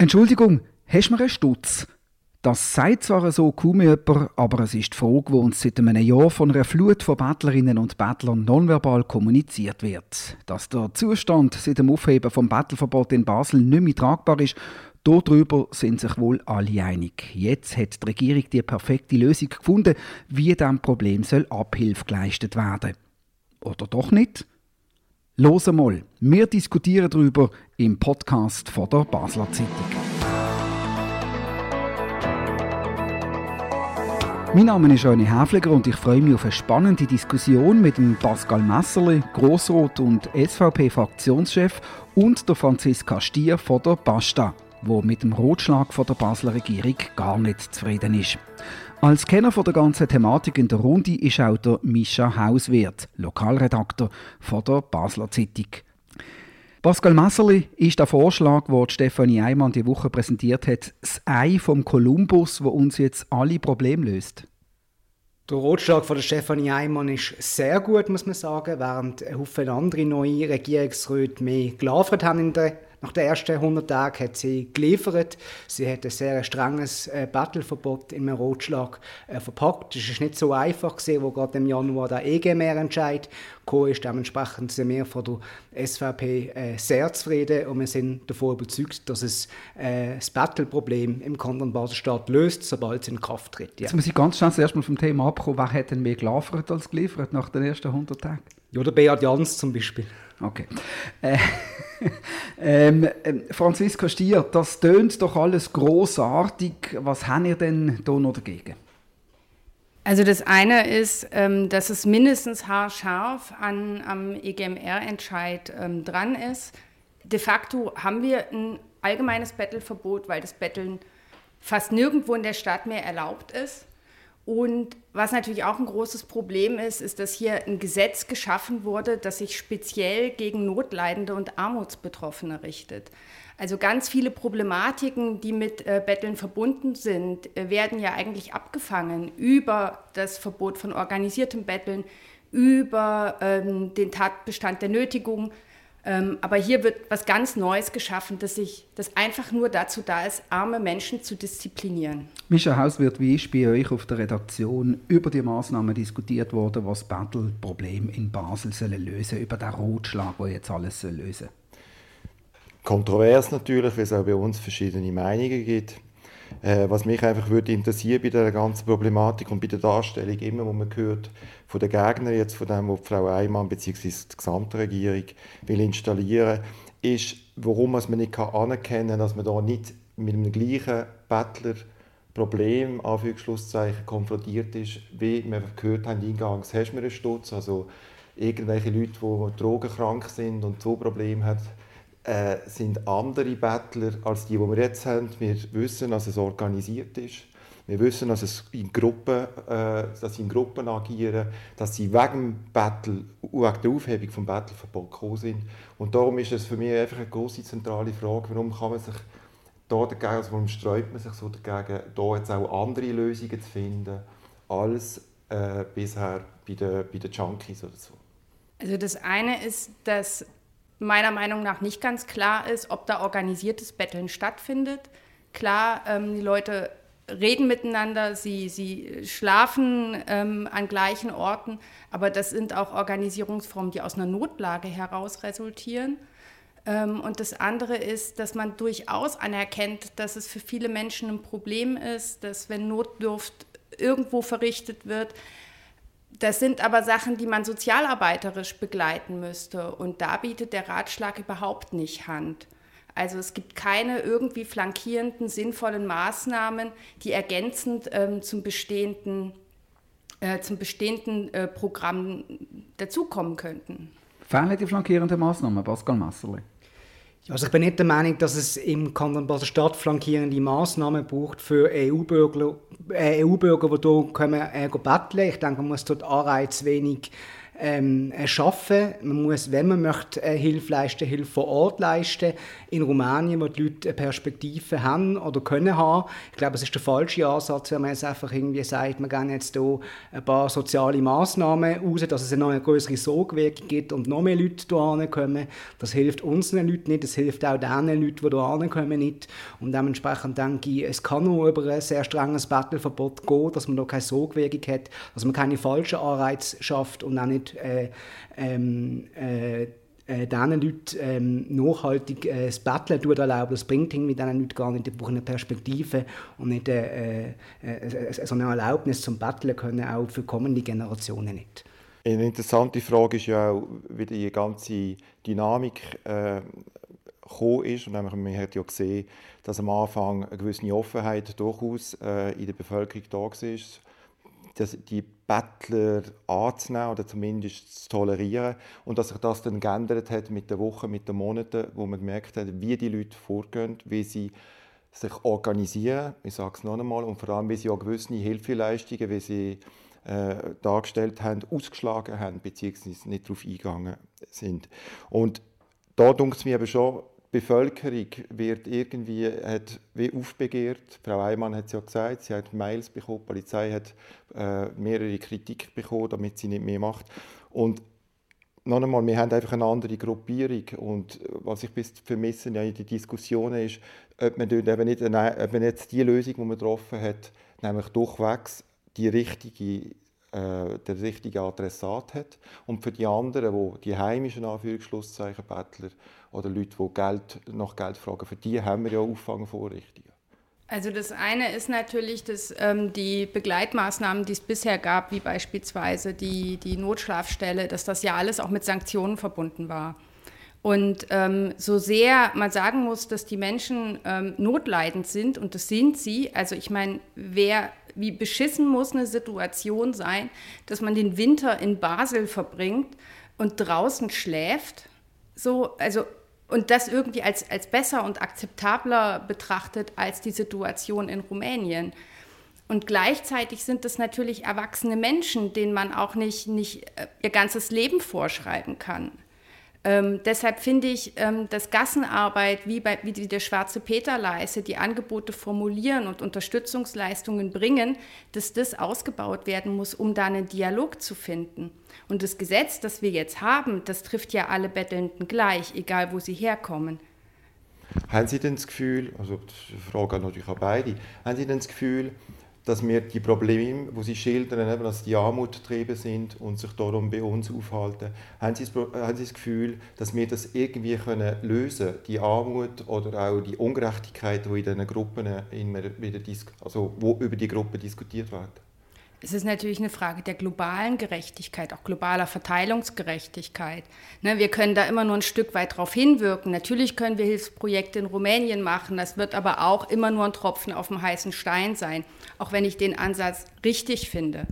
Entschuldigung, hast du mir einen Stutz? Das sagt zwar so kaum jemand, aber es ist die Frage, die uns seit einem Jahr von einer Flut von Bettlerinnen und Bettlern nonverbal kommuniziert wird. Dass der Zustand seit dem Aufheben vom Bettelverbot in Basel nicht mehr tragbar ist, darüber sind sich wohl alle einig. Jetzt hat die Regierung die perfekte Lösung gefunden, wie diesem Problem soll Abhilfe geleistet werden. Oder doch nicht? Los mal, wir diskutieren darüber im Podcast von der Basler Zeitung. Mein Name ist René Häfliger und ich freue mich auf eine spannende Diskussion mit dem Pascal Messerli, Grossrot und SVP-Fraktionschef und der Franziska Stier von der Basta, wo mit dem Rotschlag von der Basler Regierung gar nicht zufrieden ist. Als Kenner von der ganzen Thematik in der Runde ist auch der Mischa Hauswirt, Lokalredakteur von der Basler Zeitung. Pascal Messerli ist der Vorschlag, den Stefanie Eimann die Woche präsentiert hat, das Ei vom Kolumbus, wo uns jetzt alle Probleme löst. Der Rotschlag von der Stefanie Eimann ist sehr gut, muss man sagen, während Haufen andere neue Regierungsräte mehr gelaufen haben in der nach den ersten 100 Tagen hat sie geliefert. Sie hat ein sehr strenges äh, Battleverbot in einem Rotschlag äh, verpackt. Es ist nicht so einfach gewesen, wo gerade im Januar der EG-Mehrentscheid kam, ist. Dementsprechend sind wir von der SVP äh, sehr zufrieden und wir sind davon überzeugt, dass es äh, das Battle-Problem im Kanton Basel-Stadt löst, sobald es in Kraft tritt. Ja. Jetzt muss ich ganz schnell erstmal vom Thema abkommen. Wer hat denn mehr geliefert als geliefert nach den ersten 100 Tagen? Ja, der Beat Jans zum Beispiel. Okay. Äh, ähm, ähm, Franziska Stier, das tönt doch alles großartig. Was haben ihr denn da noch dagegen? Also das eine ist, ähm, dass es mindestens haarscharf an, am EGMR-Entscheid ähm, dran ist. De facto haben wir ein allgemeines Bettelverbot, weil das Betteln fast nirgendwo in der Stadt mehr erlaubt ist. Und was natürlich auch ein großes Problem ist, ist, dass hier ein Gesetz geschaffen wurde, das sich speziell gegen Notleidende und Armutsbetroffene richtet. Also ganz viele Problematiken, die mit äh, Betteln verbunden sind, äh, werden ja eigentlich abgefangen über das Verbot von organisiertem Betteln, über ähm, den Tatbestand der Nötigung aber hier wird was ganz Neues geschaffen, dass ich, das einfach nur dazu da ist, arme Menschen zu disziplinieren. Mischa Hauswirt, wie ist bei euch auf der Redaktion über die Maßnahmen diskutiert worden, was Battle-Problem in Basel sollen lösen, über den Rotschlag, der jetzt alles soll lösen Kontrovers natürlich, weil es auch bei uns verschiedene Meinungen gibt. Äh, was mich einfach würde interessieren bei der ganzen Problematik und bei der Darstellung, immer wo man hört von den Gegnern jetzt von dem, was Frau Eimann bzw. die gesamte Regierung will installieren, ist, warum man nicht anerkennen kann, dass man da nicht mit dem gleichen Bettler Problem, konfrontiert ist, wie wir gehört haben eingangs, hast du einen Stutz, also irgendwelche Leute, die drogenkrank sind und so Probleme haben, äh, sind andere Bettler als die, die wir jetzt haben. Wir wissen, dass es organisiert ist. Wir wissen, dass, es in Gruppen, äh, dass sie in Gruppen agieren, dass sie wegen Battle, wegen der Aufhebung des Battleverbots gekommen sind. Und darum ist es für mich einfach eine große zentrale Frage, warum kann man sich da dagegen, also warum sträubt man sich so dagegen, da jetzt auch andere Lösungen zu finden, als äh, bisher bei den, bei Junkies oder so. Also das eine ist, dass meiner Meinung nach nicht ganz klar ist, ob da organisiertes Betteln stattfindet. Klar, ähm, die Leute reden miteinander, sie, sie schlafen ähm, an gleichen Orten, aber das sind auch Organisierungsformen, die aus einer Notlage heraus resultieren. Ähm, und das andere ist, dass man durchaus anerkennt, dass es für viele Menschen ein Problem ist, dass wenn Notdurft irgendwo verrichtet wird, das sind aber Sachen, die man sozialarbeiterisch begleiten müsste. Und da bietet der Ratschlag überhaupt nicht Hand. Also es gibt keine irgendwie flankierenden, sinnvollen Maßnahmen, die ergänzend ähm, zum bestehenden, äh, zum bestehenden äh, Programm dazukommen könnten. Fehlen die flankierenden Maßnahmen, Pascal Messerli? Also ich bin nicht der Meinung, dass es im Kanton Basel-Stadt flankierende Massnahmen braucht für EU-Bürger, äh, EU-Bürger, die hier kommen, äh, betteln. Ich denke, man muss dort Anreiz wenig ähm, schaffen. Man muss, wenn man möchte, äh, Hilfe leisten, Hilfe vor Ort leisten. In Rumänien, wo die Leute eine Perspektive haben oder können haben. Ich glaube, es ist der falsche Ansatz, wenn man jetzt einfach irgendwie sagt, wir gehen jetzt hier ein paar soziale Massnahmen raus, dass es eine noch größere Sogwirkung gibt und noch mehr Leute hierher kommen. Das hilft unseren Leuten nicht, das hilft auch den Leuten, die hierher kommen, nicht. Und dementsprechend denke ich, es kann nur über ein sehr strenges Battleverbot gehen, dass man da keine Sogwirkung hat, dass man keine falschen Anreize schafft und auch nicht äh, ähm, äh, äh, diesen Leuten ähm, nachhaltig äh, das Betteln erlauben. Das bringt irgendwie diesen Leuten gar nicht. Die brauchen eine Perspektive und nicht äh, äh, so eine Erlaubnis zum Betteln können auch für kommende Generationen nicht. Eine interessante Frage ist ja auch, wie die ganze Dynamik äh, ist. Und man hat ja gesehen, dass am Anfang eine gewisse Offenheit durchaus äh, in der Bevölkerung da war das, die Bettler anzunehmen oder zumindest zu tolerieren und dass sich das dann geändert hat mit den Wochen, mit den Monaten, wo man gemerkt hat, wie die Leute vorgehen, wie sie sich organisieren, ich sage es noch einmal, und vor allem, wie sie auch gewisse Hilfeleistungen, wie sie äh, dargestellt haben, ausgeschlagen haben, beziehungsweise nicht darauf eingegangen sind. Und da denkt es mir aber schon, Bevölkerung wird irgendwie hat wie aufbegehrt. Frau Eimann hat es ja gesagt, sie hat Mails bekommen, die Polizei hat äh, mehrere Kritik bekommen, damit sie nicht mehr macht. Und noch einmal, wir haben einfach eine andere Gruppierung und was ich bis vermisse ja in den Diskussionen ist, ob man, dort eben nicht, ob man jetzt die Lösung, die man getroffen hat, nämlich durchwegs die richtige äh, der richtige Adressat hat und für die anderen, wo die heimischen Anführungsschlusszeichen Bettler oder Leute, die Geld, nach Geld fragen, für die haben wir ja Auffangvorrichtungen. Also das eine ist natürlich, dass ähm, die Begleitmaßnahmen, die es bisher gab, wie beispielsweise die, die Notschlafstelle, dass das ja alles auch mit Sanktionen verbunden war. Und ähm, so sehr man sagen muss, dass die Menschen ähm, notleidend sind, und das sind sie, also ich meine, wer wie beschissen muss eine Situation sein, dass man den Winter in Basel verbringt und draußen schläft. So, also, und das irgendwie als, als besser und akzeptabler betrachtet als die Situation in Rumänien. Und gleichzeitig sind das natürlich erwachsene Menschen, denen man auch nicht, nicht äh, ihr ganzes Leben vorschreiben kann. Ähm, deshalb finde ich, ähm, dass Gassenarbeit, wie, bei, wie der Schwarze Peter leistet, die Angebote formulieren und Unterstützungsleistungen bringen, dass das ausgebaut werden muss, um da einen Dialog zu finden. Und das Gesetz, das wir jetzt haben, das trifft ja alle Bettelnden gleich, egal wo sie herkommen. Haben Sie denn das Gefühl, also die Frage natürlich auch beide, haben Sie denn das Gefühl, dass wir die Probleme, die Sie schildern, eben, dass die Armut getrieben sind und sich darum bei uns aufhalten, haben Sie, das, haben Sie das Gefühl, dass wir das irgendwie können lösen die Armut oder auch die Ungerechtigkeit, die in diesen Gruppen wieder also wo über die Gruppen diskutiert werden? Es ist natürlich eine Frage der globalen Gerechtigkeit, auch globaler Verteilungsgerechtigkeit. Ne, wir können da immer nur ein Stück weit darauf hinwirken. Natürlich können wir Hilfsprojekte in Rumänien machen, das wird aber auch immer nur ein Tropfen auf dem heißen Stein sein, auch wenn ich den Ansatz richtig finde.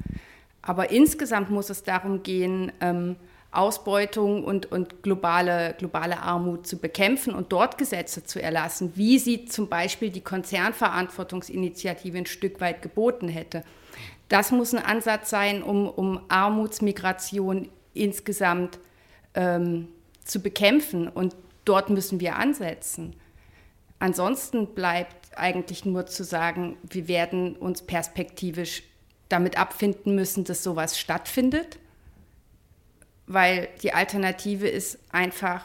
Aber insgesamt muss es darum gehen, ähm, Ausbeutung und, und globale, globale Armut zu bekämpfen und dort Gesetze zu erlassen, wie sie zum Beispiel die Konzernverantwortungsinitiative ein Stück weit geboten hätte. Das muss ein Ansatz sein, um, um Armutsmigration insgesamt ähm, zu bekämpfen. Und dort müssen wir ansetzen. Ansonsten bleibt eigentlich nur zu sagen, wir werden uns perspektivisch damit abfinden müssen, dass sowas stattfindet, weil die Alternative ist einfach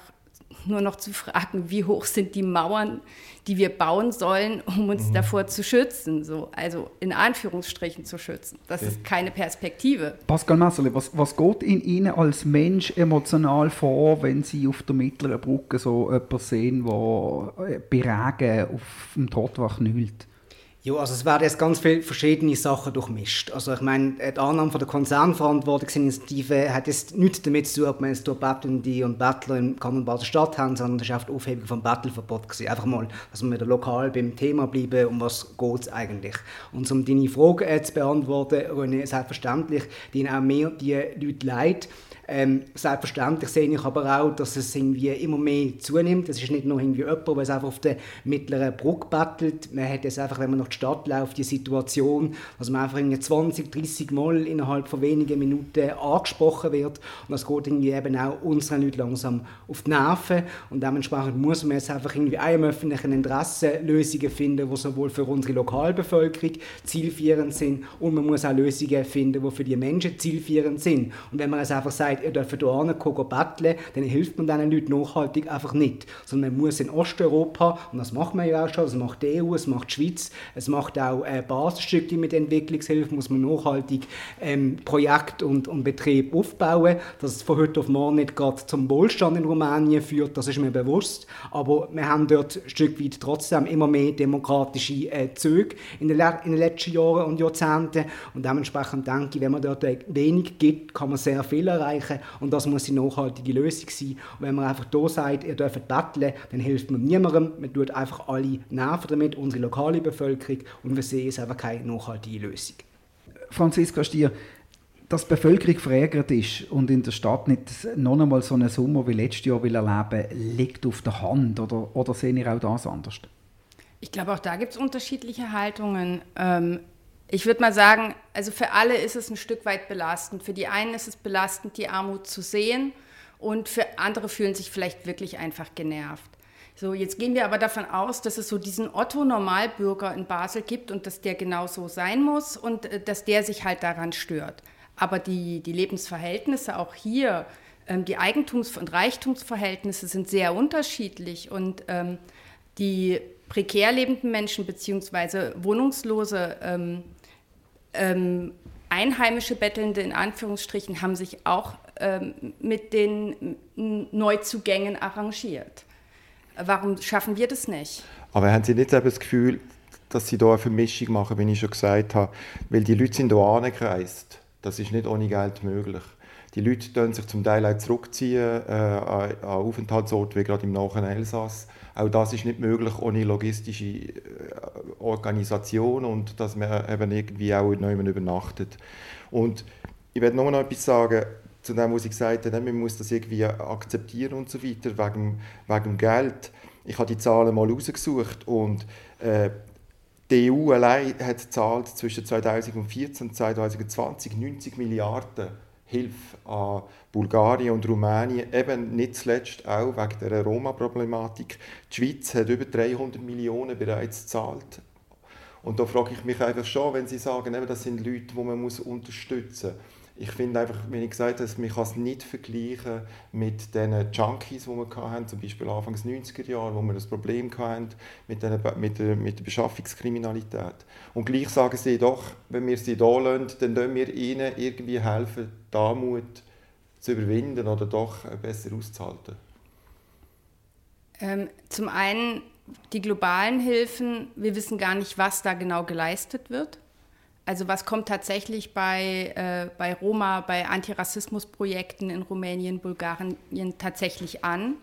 nur noch zu fragen, wie hoch sind die Mauern, die wir bauen sollen, um uns mhm. davor zu schützen, so, also in Anführungsstrichen zu schützen. Das ist keine Perspektive. Pascal Messerli, was, was geht in Ihnen als Mensch emotional vor, wenn Sie auf der mittleren Brücke so jemanden sehen, der äh, beregen auf dem Trottwach nüllt? Ja, also es werden jetzt ganz viele verschiedene Sachen durchmischt. Also ich meine, die Annahme der Konzernverantwortungsinitiative hat jetzt nichts damit zu tun, ob man jetzt durch Bettelnde und Bettler im Kanton Baden-Stadt haben, sondern das war auf die Aufhebung vom Bettelverbot. Gewesen. Einfach mal, dass wir wieder lokal beim Thema bleiben, um was geht es eigentlich. Und um deine Frage zu beantworten, René, selbstverständlich, die auch mehr die Leute leid, Ähm, selbstverständlich sehe ich aber auch, dass es irgendwie immer mehr zunimmt. Es ist nicht nur irgendwie jemand, der es einfach auf der mittleren Brücke bettelt. Man hat jetzt einfach, wenn man nach der Stadt läuft, die Situation, dass man einfach irgendwie 20, 30 Mal innerhalb von wenigen Minuten angesprochen wird. Und das geht irgendwie eben auch unseren Leuten langsam auf die Nerven. Und dementsprechend muss man jetzt einfach irgendwie einem öffentlichen Interesse Lösungen finden, die sowohl für unsere Lokalbevölkerung zielführend sind und man muss auch Lösungen finden, die für die Menschen zielführend sind. Und wenn man jetzt einfach sagt, ihr dürft hier hinkommen, betteln, dann hilft man diesen Leuten nachhaltig einfach nicht. Sondern man muss in Osteuropa, und das macht man ja auch schon, das macht die EU, es macht die Schweiz, es macht auch äh, Basisstücke mit Entwicklungshilfe, muss man nachhaltig ähm, Projekt und, und Betrieb aufbauen, dass es von heute auf morgen nicht gerade zum Wohlstand in Rumänien führt, das ist mir bewusst, aber wir haben dort ein Stück weit trotzdem immer mehr demokratische äh, Züge in den, in den letzten Jahren und Jahrzehnten. Und dementsprechend denke ich, wenn man dort wenig gibt, kann man sehr viel erreichen und das muss die nachhaltige Lösung sein. Und wenn man einfach da sagt, ihr dürft betteln, dann hilft man niemandem, man tut einfach alle nerven damit, unsere lokale Bevölkerung und wir sehen es einfach keine nachhaltige Lösung. Franziska Stier, dass die Bevölkerung verärgert ist und in der Stadt nicht noch einmal so einen Sommer wie letztes Jahr will erleben liegt auf der Hand. Oder, oder sehen ihr auch das anders? Ich glaube, auch da gibt es unterschiedliche Haltungen. Ähm, ich würde mal sagen, also für alle ist es ein Stück weit belastend. Für die einen ist es belastend, die Armut zu sehen und für andere fühlen sich vielleicht wirklich einfach genervt. So, jetzt gehen wir aber davon aus, dass es so diesen Otto-Normalbürger in Basel gibt und dass der genau so sein muss und äh, dass der sich halt daran stört. Aber die, die Lebensverhältnisse auch hier, ähm, die Eigentums- und Reichtumsverhältnisse sind sehr unterschiedlich und ähm, die prekär lebenden Menschen bzw. Wohnungslose ähm, ähm, einheimische Bettelnde in Anführungsstrichen haben sich auch ähm, mit den Neuzugängen arrangiert. Warum schaffen wir das nicht? Aber haben Sie nicht das Gefühl, dass Sie da eine Vermischung machen, wie ich schon gesagt habe? Weil die Leute sind hier angereist. Das ist nicht ohne Geld möglich. Die Leute können sich zum Teil auch zurückziehen äh, an Aufenthaltsorte, wie gerade im nahen Elsass. Auch das ist nicht möglich ohne logistische äh, Organisation und dass man eben irgendwie auch nicht übernachtet. Und ich werde nur noch etwas sagen zu dem, was ich gesagt habe, man muss das irgendwie akzeptieren und so weiter, wegen, wegen Geld. Ich habe die Zahlen mal rausgesucht und äh, die EU allein hat zahlt zwischen 2014 und 2020 90 Milliarden Hilfe an Bulgarien und Rumänien, eben nicht zuletzt auch wegen der Roma-Problematik. Die Schweiz hat über 300 Millionen bereits gezahlt. Und da frage ich mich einfach schon, wenn Sie sagen, eben, das sind Leute, die man unterstützen muss ich finde einfach, wie ich gesagt habe, man kann es nicht vergleichen mit den Junkies, die wir hatten, zum Beispiel Anfang des 90er Jahre, wo wir das Problem hatten mit, den, mit, der, mit der Beschaffungskriminalität. Und gleich sagen sie doch, wenn wir sie da lassen, dann können wir ihnen irgendwie helfen, die Armut zu überwinden oder doch besser auszuhalten. Ähm, zum einen die globalen Hilfen, wir wissen gar nicht, was da genau geleistet wird. Also was kommt tatsächlich bei, äh, bei Roma, bei Antirassismusprojekten in Rumänien, Bulgarien tatsächlich an?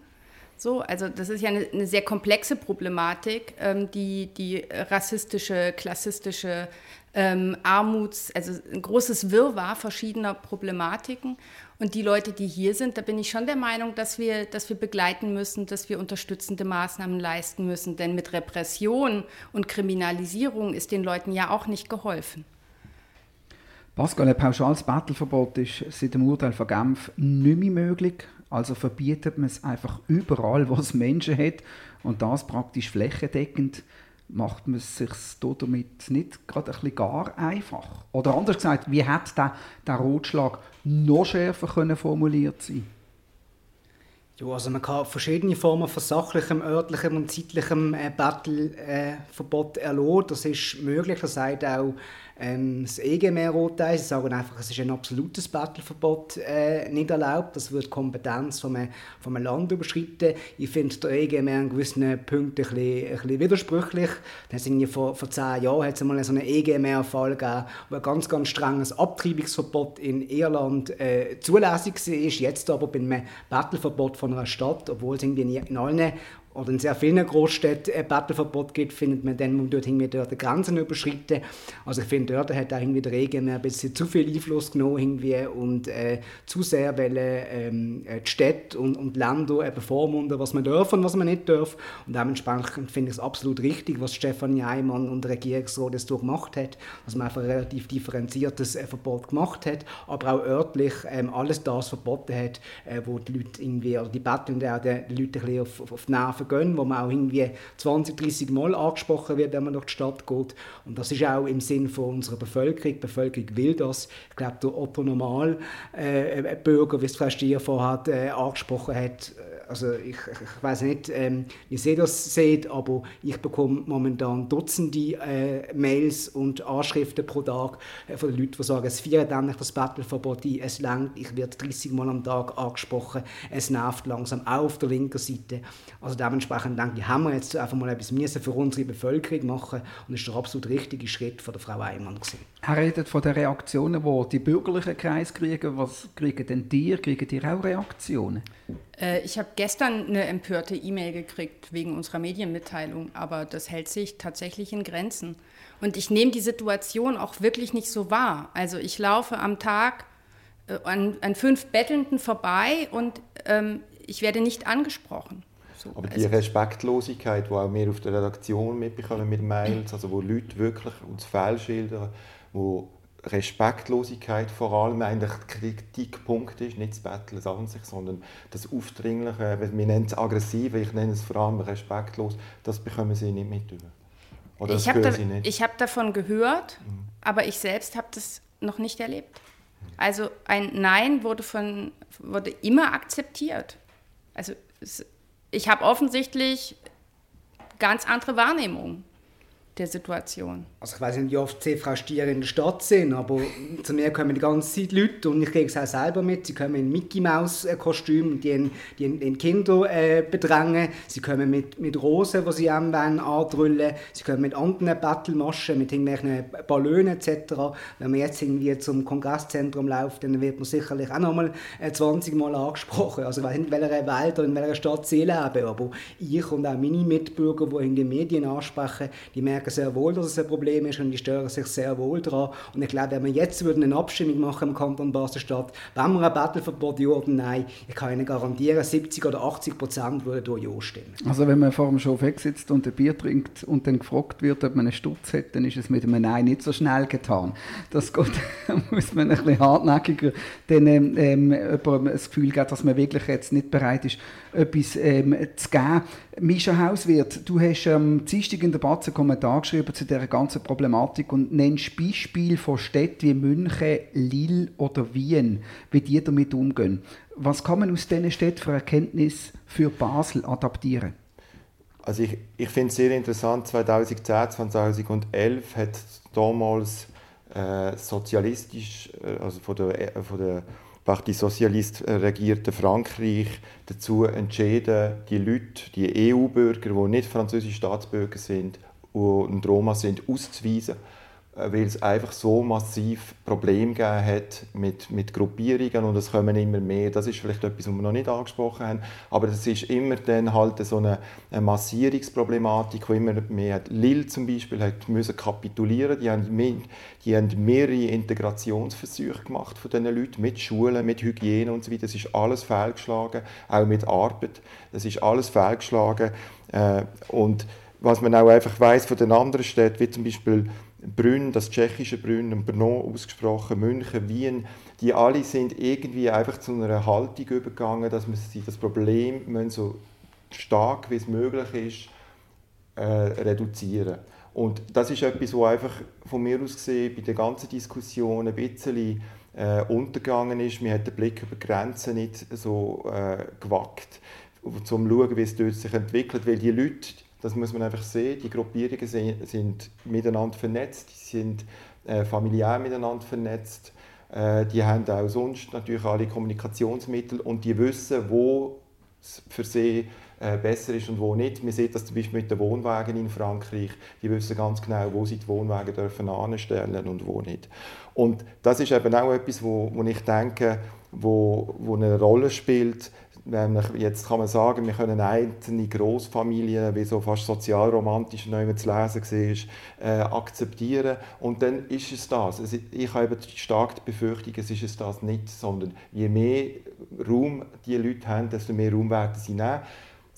So, also das ist ja eine, eine sehr komplexe Problematik, ähm, die, die rassistische, klassistische ähm, Armuts, also ein großes Wirrwarr verschiedener Problematiken. Und die Leute, die hier sind, da bin ich schon der Meinung, dass wir, dass wir begleiten müssen, dass wir unterstützende Maßnahmen leisten müssen. Denn mit Repression und Kriminalisierung ist den Leuten ja auch nicht geholfen. Pascal, ein pauschales Battleverbot ist seit dem Urteil von Genf nicht mehr möglich. Also verbietet man es einfach überall, wo es Menschen hat. Und das praktisch flächendeckend macht man es sich damit nicht gerade ein bisschen gar einfach? Oder anders gesagt, wie hätte der, der Rotschlag noch schärfer können formuliert sein ja, also man kann verschiedene Formen von sachlichem, örtlichem und zeitlichem äh, Battle-Verbot äh, erlassen. Das ist möglich, das sagt auch ähm, das EGMR-Urteil, sie sagen einfach, es ist ein absolutes Battleverbot äh, nicht erlaubt, das wird die Kompetenz von einem, von einem Land überschreiten. Ich finde der EGMR in gewissen Punkten ein bisschen, ein bisschen widersprüchlich. vor, vor zehn Jahren hat es einmal so einen EGMR-Fall gegeben, wo ein ganz, ganz strenges Abtreibungsverbot in Irland äh, zulässig war, jetzt aber bei einem Battleverbot von einer Stadt, obwohl es irgendwie in allen oder in sehr vielen Großstädten ein Bettelverbot gibt, findet man dann, man dort irgendwie dort die Grenzen überschritten. Also ich finde, dort hat auch irgendwie der Regen ein bisschen zu viel Einfluss genommen irgendwie und äh, zu sehr wollen, ähm, die Städte und, und Länder bevormunden, was man darf und was man nicht darf. Und dementsprechend finde ich es absolut richtig, was Stefanie Eimann und der Regierungsrat das durchgemacht hat, dass man einfach ein relativ differenziertes äh, Verbot gemacht hat, aber auch örtlich ähm, alles das verboten hat, äh, wo die Leute irgendwie, oder die Betteln auch den ein bisschen auf, auf die Nerven gehen, wo man auch irgendwie 20, 30 Mal angesprochen wird, wenn man durch die Stadt geht. Und das ist auch im Sinn von unserer Bevölkerung. Die Bevölkerung will das. Ich glaube, der Otto Normal äh, Bürger, wie es Frau Stier vorher äh, angesprochen hat, also ich, ich weiß nicht, ähm, wie Sie das seht, aber ich bekomme momentan Dutzende äh, Mails und Anschriften pro Tag äh, von den Leuten, die sagen, es feiert endlich das Battleverbot ein, es langt, ich werde 30 Mal am Tag angesprochen, es nervt langsam, auch auf der linken Seite. Also dementsprechend denke ich, haben wir jetzt einfach mal etwas müssen für unsere Bevölkerung machen und das ist der absolut richtige Schritt von der Frau Eimann gewesen. Er redet von den Reaktionen, die die bürgerlichen Kreise kriegen. Was kriegen denn die? Kriegen die auch Reaktionen? Äh, ich habe gestern eine empörte E-Mail gekriegt wegen unserer Medienmitteilung, aber das hält sich tatsächlich in Grenzen. Und ich nehme die Situation auch wirklich nicht so wahr. Also ich laufe am Tag äh, an, an fünf Bettelnden vorbei und ähm, ich werde nicht angesprochen. So, aber die also Respektlosigkeit, die auch wir auf der Redaktion mitbekommen mit Mails, also wo Leute wirklich uns fehlschildern, wo Respektlosigkeit vor allem eigentlich der Kritikpunkt ist, nicht das Betteln an sich, sondern das Aufdringliche, wir nennen es aggressiv, ich nenne es vor allem respektlos, das bekommen sie nicht mit. Oder ich habe da, hab davon gehört, mhm. aber ich selbst habe das noch nicht erlebt. Also ein Nein wurde, von, wurde immer akzeptiert. Also ich habe offensichtlich ganz andere Wahrnehmungen der Situation. Also ich weiß nicht, wie oft Sie, Frau Stier, in der Stadt sind, aber zu mir kommen die ganze Zeit Leute und ich kriege es auch selber mit. Sie kommen in Mickey Maus Kostüm, die, die, die Kinder äh, bedrängen. Sie kommen mit, mit Rosen, die sie einem andrüllen. Sie kommen mit anderen Battlemaschen, mit irgendwelchen Ballonen etc. Wenn man jetzt irgendwie zum Kongresszentrum läuft, dann wird man sicherlich auch nochmal 20 äh, Mal angesprochen. Also in welcher Welt oder in welcher Stadt sie leben, aber ich und auch meine Mitbürger, die in den Medien ansprechen, die merken merken sehr wohl, dass es ein Problem ist und die stören sich sehr wohl daran. Und ich glaube, wenn wir jetzt eine Abstimmung machen im Kanton Basel-Stadt, wenn wir ein Battleverbot ja oder nein, ich kann Ihnen garantieren, 70 oder 80 Prozent würden durch Ja stimmen. Also wenn man vor dem Schofek sitzt und ein Bier trinkt und dann gefragt wird, ob man einen Sturz hat, dann ist es mit einem Nein nicht so schnell getan. Das geht, muss man ein bisschen hartnäckiger dann ähm, ähm jemandem das Gefühl geben, dass man wirklich jetzt nicht bereit ist, etwas ähm, zu geben. Mischa Hauswirt, du hast am ähm, Dienstag in der Batze einen Kommentar geschrieben zu dieser ganzen Problematik und nennst Beispiele von Städten wie München, Lille oder Wien, wie die damit umgehen. Was kann man aus diesen Städten für Erkenntnis für Basel adaptieren? Also ich, ich finde es sehr interessant, 2010, 2011 hat damals äh, sozialistisch, äh, also von der, äh, von der Socialiste äh, regierte Frankreich dazu entschieden, die Leute, die EU-Bürger, die nicht französische Staatsbürger sind und Roma sind, auszuweisen. Äh, weil es einfach so massiv Probleme gegeben hat mit, mit Gruppierungen und es kommen immer mehr. Das ist vielleicht etwas, was wir noch nicht angesprochen haben, aber das ist immer dann halt so eine, eine Massierungsproblematik, wo immer mehr hat. Lille zum Beispiel hat müssen kapitulieren, die haben, die haben mehrere Integrationsversuche gemacht von diesen Leuten, mit Schulen, mit Hygiene und so weiter. Das ist alles fehlgeschlagen, auch mit Arbeit. Das ist alles fehlgeschlagen äh, und was man auch einfach weiß von den anderen Städten, wie zum Beispiel Brünn, das tschechische Brünn Brno ausgesprochen, München, Wien, die alle sind irgendwie einfach zu einer Haltung übergegangen, dass man sie das Problem so stark wie es möglich ist äh, reduzieren. Und das ist etwas, was einfach von mir aus gesehen bei der ganzen Diskussion ein bisschen äh, untergegangen ist. Man hat den Blick über Grenzen nicht so äh, gewagt, um zu schauen, wie es dort sich entwickelt, weil die Leute, das muss man einfach sehen. Die Gruppierungen sind, miteinander vernetzt, die sind äh, familiär miteinander vernetzt. Äh, die haben auch sonst natürlich alle Kommunikationsmittel und die wissen, wo es für sie äh, besser ist und wo nicht. Man sieht das zum Beispiel mit den Wohnwagen in Frankreich. Die wissen ganz genau, wo sie die Wohnwagen dürfen anstellen und wo nicht. Und das ist eben auch etwas, wo, wo ich denke, wo, wo eine Rolle spielt, jetzt kann man sagen, wir können einzelne Großfamilien, wie so fast sozialromantisch neu zu lesen war, äh, akzeptieren und dann ist es das. Ich habe stark die Befürchtung, es ist es das nicht, sondern je mehr Raum die Leute haben, desto mehr Raum werden sie nehmen.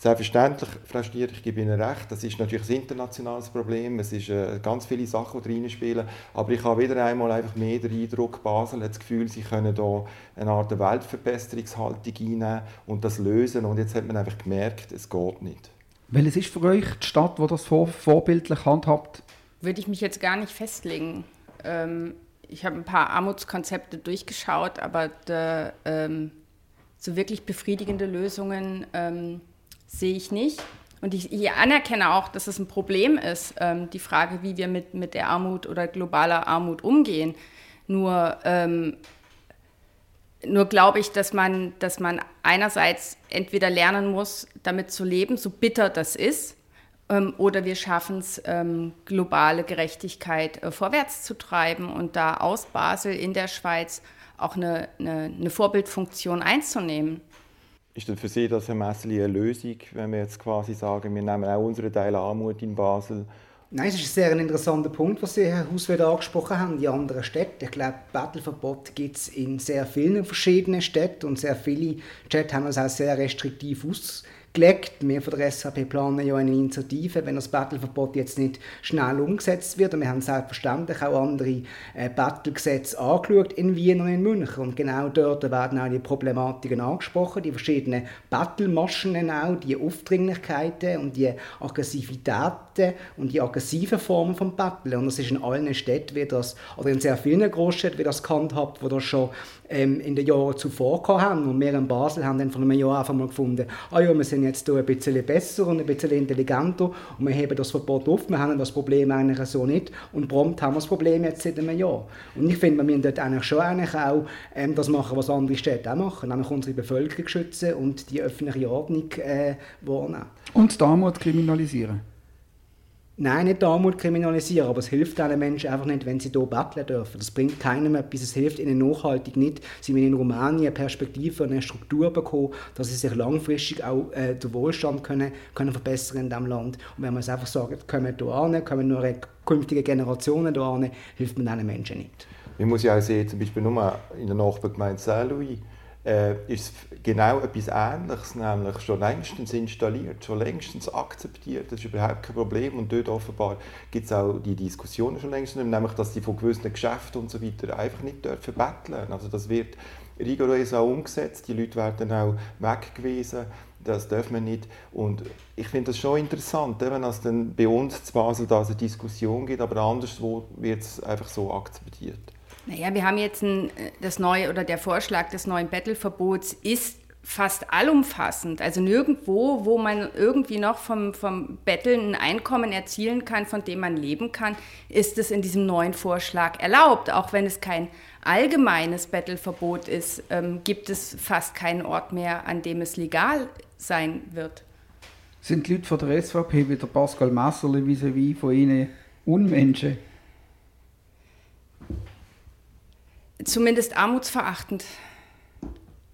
Selbstverständlich, Frau Stier, ich gebe Ihnen recht, das ist natürlich ein internationales Problem, es sind äh, ganz viele Sachen, die reinspielen, aber ich habe wieder einmal einfach mehr den Eindruck, Basel hat das Gefühl, sie können da eine Art Weltverbesserungshaltung einnehmen und das lösen und jetzt hat man einfach gemerkt, es geht nicht. Welches ist für euch die Stadt, die das vor, vorbildlich handhabt? Würde ich mich jetzt gar nicht festlegen. Ähm, ich habe ein paar Armutskonzepte durchgeschaut, aber da, ähm, so wirklich befriedigende Lösungen ähm, sehe ich nicht. Und ich, ich, anerkenne auch, dass es ein Problem ist, ähm, die Frage, wie wir mit, mit der Armut oder globaler Armut umgehen. Nur, ähm, nur glaube ich, dass man, dass man einerseits entweder lernen muss, damit zu leben, so bitter das ist, ähm, oder wir schaffen es, ähm, globale Gerechtigkeit äh, vorwärts zu treiben und da aus Basel in der Schweiz auch eine, eine, eine Vorbildfunktion einzunehmen. Ist denn für Sie das eine eine Lösung, wenn wir jetzt quasi sagen, wir nehmen auch unsere Teil Armut in Basel? Nein, es ist ein sehr interessanter Punkt, was Sie, Herr Hausweder, angesprochen haben, die anderen Städte. Ich glaube, Battleverbot gibt es in sehr vielen verschiedenen Städten und sehr viele Städte haben das auch sehr restriktiv ausgesprochen gelegt. Wir von der SAP planen ja eine Initiative, wenn das Battleverbot jetzt nicht schnell umgesetzt wird. Und wir haben selbstverständlich auch andere äh, Battlegesetze angeschaut in Wien und in München. Und genau dort werden auch die Problematiken angesprochen, die verschiedenen Battlemaschen auch, die Aufdringlichkeiten und die Aggressivitäten und die aggressiven Formen von Battle. Und das ist in allen Städten wie das, oder in sehr vielen Großstädten wie das gehandhabt, wo das schon ähm, in den Jahren zuvor haben. Und wir in Basel haben dann vor einem Jahr einfach mal gefunden, ah ja, wir sind jetzt hier ein bisschen besser und ein bisschen intelligenter und wir heben das Verbot auf, wir haben das Problem eigentlich so nicht und prompt haben wir das Problem jetzt seit einem Jahr. Und ich finde, wir müssen dort eigentlich schon eigentlich auch ähm, das machen, was andere Städte auch machen, nämlich unsere Bevölkerung schützen und die öffentliche Ordnung äh, wahrnehmen. Und die Armut kriminalisieren. Nein, nicht Armut kriminalisieren, aber es hilft diesen Menschen einfach nicht, wenn sie hier betteln dürfen. Das bringt keinem etwas, es hilft ihnen nachhaltig nicht. Sie müssen in Rumänien eine Perspektive und eine Struktur bekommen, dass sie sich langfristig auch äh, den Wohlstand können, können verbessern in diesem Land. Und wenn man es einfach sagt, kommen hier an, kommen nur künftige Generationen hier an, hilft man diesen Menschen nicht. Man muss ja auch sehen, zum Beispiel nur in der Nachbargemeinde Saint-Louis, äh, ist genau etwas Ähnliches, nämlich schon längstens installiert, schon längstens akzeptiert. Das ist überhaupt kein Problem. Und dort offenbar gibt es auch die Diskussionen schon längst, nämlich, dass die von gewissen Geschäften und so weiter einfach nicht dürfen betteln. Also das wird rigorös auch umgesetzt. Die Leute werden auch weggewiesen. Das darf man nicht. Und ich finde das schon interessant, wenn es dann bei uns zu Basel da eine Diskussion gibt, aber anderswo wird es einfach so akzeptiert. Naja, wir haben jetzt ein, äh, das neue oder der Vorschlag des neuen Battle-Verbots ist fast allumfassend. Also nirgendwo, wo man irgendwie noch vom, vom Betteln ein Einkommen erzielen kann, von dem man leben kann, ist es in diesem neuen Vorschlag erlaubt. Auch wenn es kein allgemeines Bettelverbot ist, ähm, gibt es fast keinen Ort mehr, an dem es legal sein wird. Sind die Leute von der SVP wie der Pascal Messerli vis-à-vis von Ihnen Unmenschen? Zumindest armutsverachtend.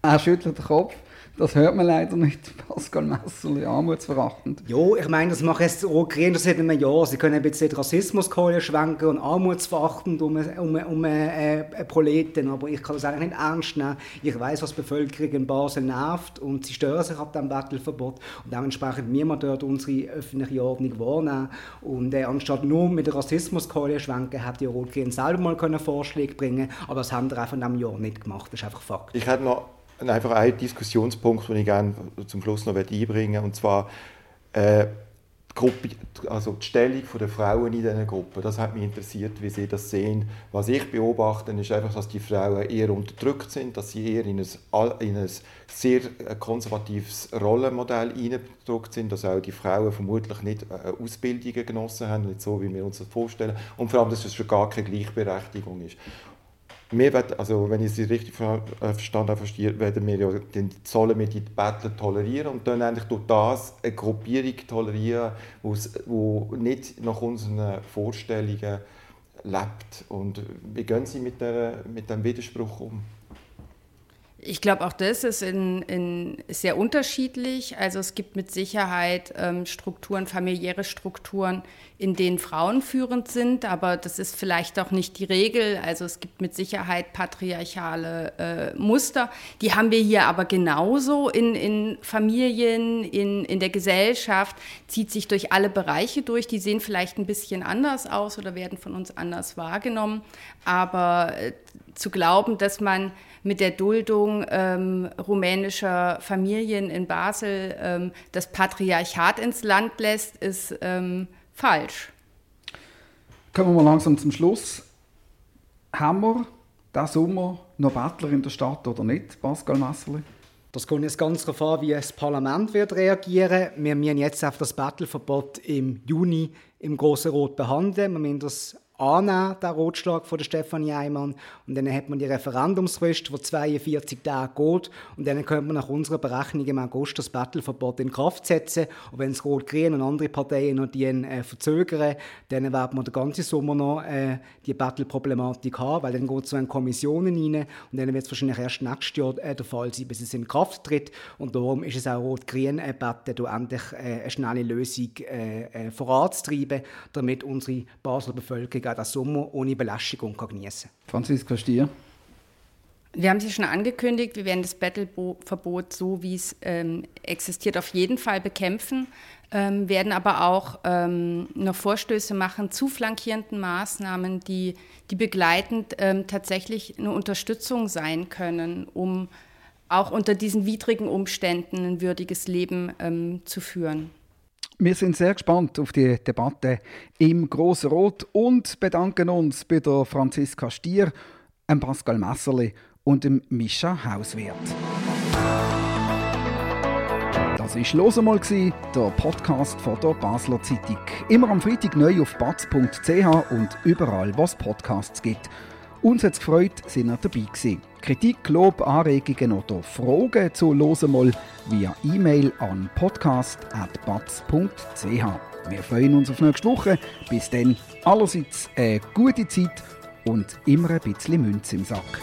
Er schüttelt den Kopf. Das hört man leider nicht, Pascal Messerli, armutsverachtend. Ja, ich meine, das macht jetzt auch Gründer seit einem Jahr. Sie können ein bisschen Rassismuskohle schwenken und armutsverachtend um, um, um äh, äh, Proleten, aber ich kann das eigentlich nicht ernst nehmen. Ich weiß, was die Bevölkerung in Basel nervt und sie stören sich ab dem Battleverbot und dementsprechend müssen wir dort unsere öffentliche Ordnung wahrnehmen. Und äh, anstatt nur mit der Rassismuskohle schwenken, hätte ja Rot-Grün selber mal können Vorschläge bringen aber das haben wir einfach in diesem Jahr nicht gemacht. Das ist einfach Fakt. Ich hätte noch einfach einen Diskussionspunkt, den ich gerne zum Schluss noch einbringen und zwar äh, die, Gruppe, also die Stellung der Frauen in diesen Gruppen. Das hat mich interessiert, wie Sie das sehen. Was ich beobachte, ist einfach, dass die Frauen eher unterdrückt sind, dass sie eher in ein, in ein sehr äh, konservatives Rollenmodell hineingedrückt sind, dass auch die Frauen vermutlich nicht äh, Ausbildungen genossen haben, nicht so, wie wir uns das vorstellen. Und vor allem, dass es schon gar keine Gleichberechtigung ist. Wir werden, also wenn ich Sie richtig äh, verstanden habe, werden wir ja den sollen wir die Bettler tolerieren und dann eigentlich durch das eine Gruppierung tolerieren, die nicht nach unseren Vorstellungen lebt. Und wie gehen Sie mit, der, mit dem Widerspruch um? Ich glaube, auch das ist in, in sehr unterschiedlich. Also es gibt mit Sicherheit ähm, Strukturen, familiäre Strukturen, in denen Frauen führend sind, aber das ist vielleicht auch nicht die Regel. Also es gibt mit Sicherheit patriarchale äh, Muster. Die haben wir hier aber genauso in, in Familien, in, in der Gesellschaft, zieht sich durch alle Bereiche durch. Die sehen vielleicht ein bisschen anders aus oder werden von uns anders wahrgenommen. Aber äh, zu glauben, dass man mit der Duldung ähm, rumänischer Familien in Basel ähm, das Patriarchat ins Land lässt, ist ähm, falsch. Kommen wir mal langsam zum Schluss. Haben wir diesen Sommer noch Bettler in der Stadt oder nicht, Pascal Messerli? Das kommt jetzt ganz darauf an, wie das Parlament wird reagieren Wir müssen jetzt auf das Battleverbot im Juni im Grossen Rot behandeln. Wir müssen das annehmen, den Rotschlag von der Stefanie Eimann. Und dann hat man die Referendumsfrist, die 42 Tage geht. Und dann könnte man nach unserer Berechnung im August das Battleverbot in Kraft setzen. Und wenn es Rot-Grün und andere Parteien noch die äh, verzögern, dann werden wir den ganzen Sommer noch äh, die Battle-Problematik haben, weil dann geht es so in Kommissionen rein und dann wird es wahrscheinlich erst nächstes Jahr äh, der Fall sein, bis es in Kraft tritt. Und darum ist es auch Rot-Grün äh, da endlich äh, eine schnelle Lösung äh, äh, voranzutreiben, damit unsere Basler Bevölkerung den Sommer ohne Belästigung genießen kann. Franziska Stier. Wir haben es ja schon angekündigt, wir werden das Battle-Verbot so, wie es ähm, existiert, auf jeden Fall bekämpfen, ähm, werden aber auch ähm, noch Vorstöße machen zu flankierenden Maßnahmen, die, die begleitend ähm, tatsächlich eine Unterstützung sein können, um auch unter diesen widrigen Umständen ein würdiges Leben ähm, zu führen. Wir sind sehr gespannt auf die Debatte im Grossen Rot und bedanken uns bei der Franziska Stier, dem Pascal Messerli und dem Mischa Hauswert. Das war «Los einmal», der Podcast von der Basler Zeitung. Immer am Freitag neu auf batz.ch und überall, was Podcasts gibt. Uns hat es gefreut, sind ihr dabei gewesen. Kritik, Lob, Anregungen oder Fragen zu «Hören mal» via E-Mail an podcast.batz.ch. Wir freuen uns auf nächste Woche. Bis dann allerseits eine gute Zeit und immer ein bisschen Münze im Sack.